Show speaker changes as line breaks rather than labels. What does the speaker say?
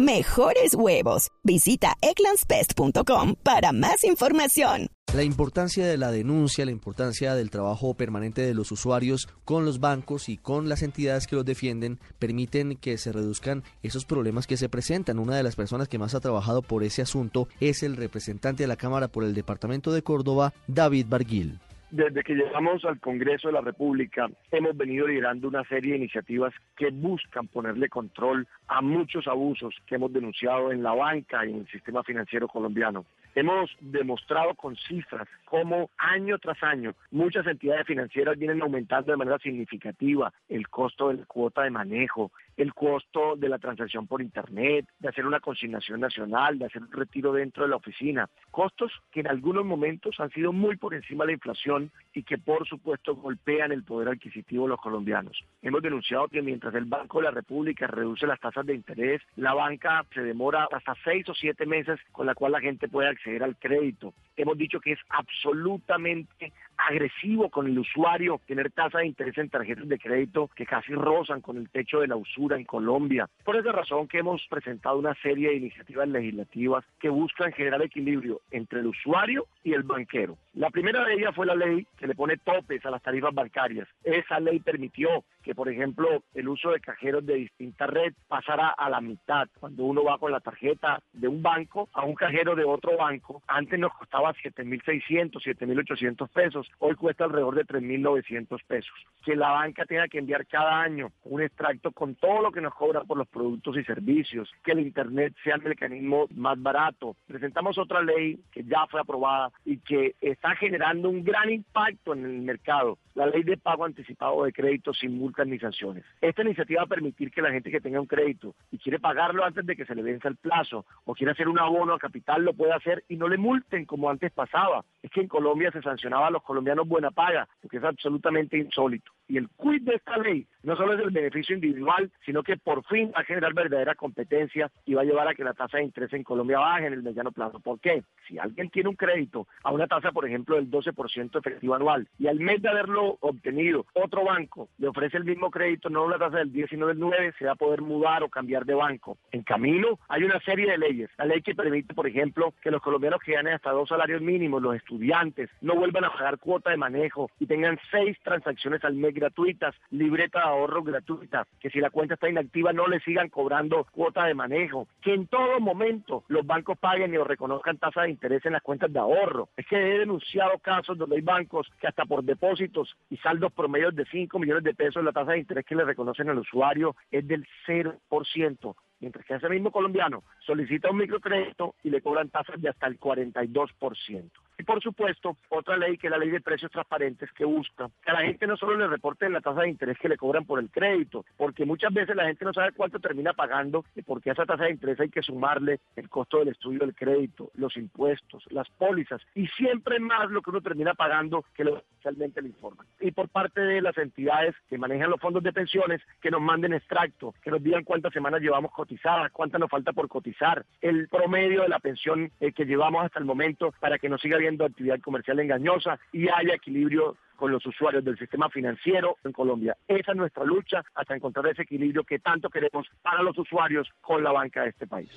Mejores huevos. Visita egglandsbest.com para más información.
La importancia de la denuncia, la importancia del trabajo permanente de los usuarios con los bancos y con las entidades que los defienden permiten que se reduzcan esos problemas que se presentan. Una de las personas que más ha trabajado por ese asunto es el representante de la Cámara por el Departamento de Córdoba, David Barguil.
Desde que llegamos al Congreso de la República, hemos venido liderando una serie de iniciativas que buscan ponerle control a muchos abusos que hemos denunciado en la banca y en el sistema financiero colombiano. Hemos demostrado con cifras cómo año tras año muchas entidades financieras vienen aumentando de manera significativa el costo de la cuota de manejo, el costo de la transacción por Internet, de hacer una consignación nacional, de hacer un retiro dentro de la oficina. Costos que en algunos momentos han sido muy por encima de la inflación y que por supuesto golpean el poder adquisitivo de los colombianos. Hemos denunciado que mientras el Banco de la República reduce las tasas de interés, la banca se demora hasta seis o siete meses con la cual la gente puede acceder al crédito. Hemos dicho que es absolutamente agresivo con el usuario tener tasas de interés en tarjetas de crédito que casi rozan con el techo de la usura en Colombia. Por esa razón que hemos presentado una serie de iniciativas legislativas que buscan generar equilibrio entre el usuario y el banquero. La primera de ellas fue la ley que le pone topes a las tarifas bancarias. Esa ley permitió que, por ejemplo, el uso de cajeros de distinta red pasara a la mitad. Cuando uno va con la tarjeta de un banco a un cajero de otro banco, antes nos costaba 7.600, 7.800 pesos, hoy cuesta alrededor de 3.900 pesos. Que la banca tenga que enviar cada año un extracto con todo lo que nos cobra por los productos y servicios, que el Internet sea el mecanismo más barato. Presentamos otra ley que ya fue aprobada y que está generando un gran impacto en el mercado, la ley de pago anticipado de crédito sin multas ni sanciones. Esta iniciativa va a permitir que la gente que tenga un crédito y quiere pagarlo antes de que se le venza el plazo o quiere hacer un abono a capital lo pueda hacer y no le multen como antes pasaba. Es que en Colombia se sancionaba a los colombianos buena paga, porque es absolutamente insólito. Y el quid de esta ley no solo es el beneficio individual, sino que por fin va a generar verdadera competencia y va a llevar a que la tasa de interés en Colombia baje en el mediano plazo. ¿Por qué? Si alguien tiene un crédito a una tasa, por ejemplo, del 12% efectivo anual y al mes de haberlo obtenido, otro banco le ofrece el mismo crédito, no una tasa del 10, sino del 9, se va a poder mudar o cambiar de banco. En camino hay una serie de leyes. La ley que permite, por ejemplo, que los colombianos que ganen hasta dos salarios mínimos, los estudiantes, no vuelvan a pagar cuota de manejo y tengan seis transacciones al mes gratuitas, libreta de ahorro gratuita, que si la cuenta está inactiva no le sigan cobrando cuota de manejo, que en todo momento los bancos paguen y o reconozcan tasa de interés en las cuentas de ahorro. Es que he denunciado casos donde hay bancos que hasta por depósitos y saldos promedios de 5 millones de pesos la tasa de interés que le reconocen al usuario es del 0% mientras que ese mismo colombiano solicita un microcrédito y le cobran tasas de hasta el 42%. Y por supuesto, otra ley que es la ley de precios transparentes que busca que a la gente no solo le reporte la tasa de interés que le cobran por el crédito, porque muchas veces la gente no sabe cuánto termina pagando y porque a esa tasa de interés hay que sumarle el costo del estudio del crédito, los impuestos, las pólizas y siempre más lo que uno termina pagando que lo oficialmente le informan. Y por parte de las entidades que manejan los fondos de pensiones, que nos manden extracto, que nos digan cuántas semanas llevamos cotizadas, cuántas nos falta por cotizar, el promedio de la pensión eh, que llevamos hasta el momento para que nos siga bien actividad comercial engañosa y haya equilibrio con los usuarios del sistema financiero en Colombia. Esa es nuestra lucha hasta encontrar ese equilibrio que tanto queremos para los usuarios con la banca de este país.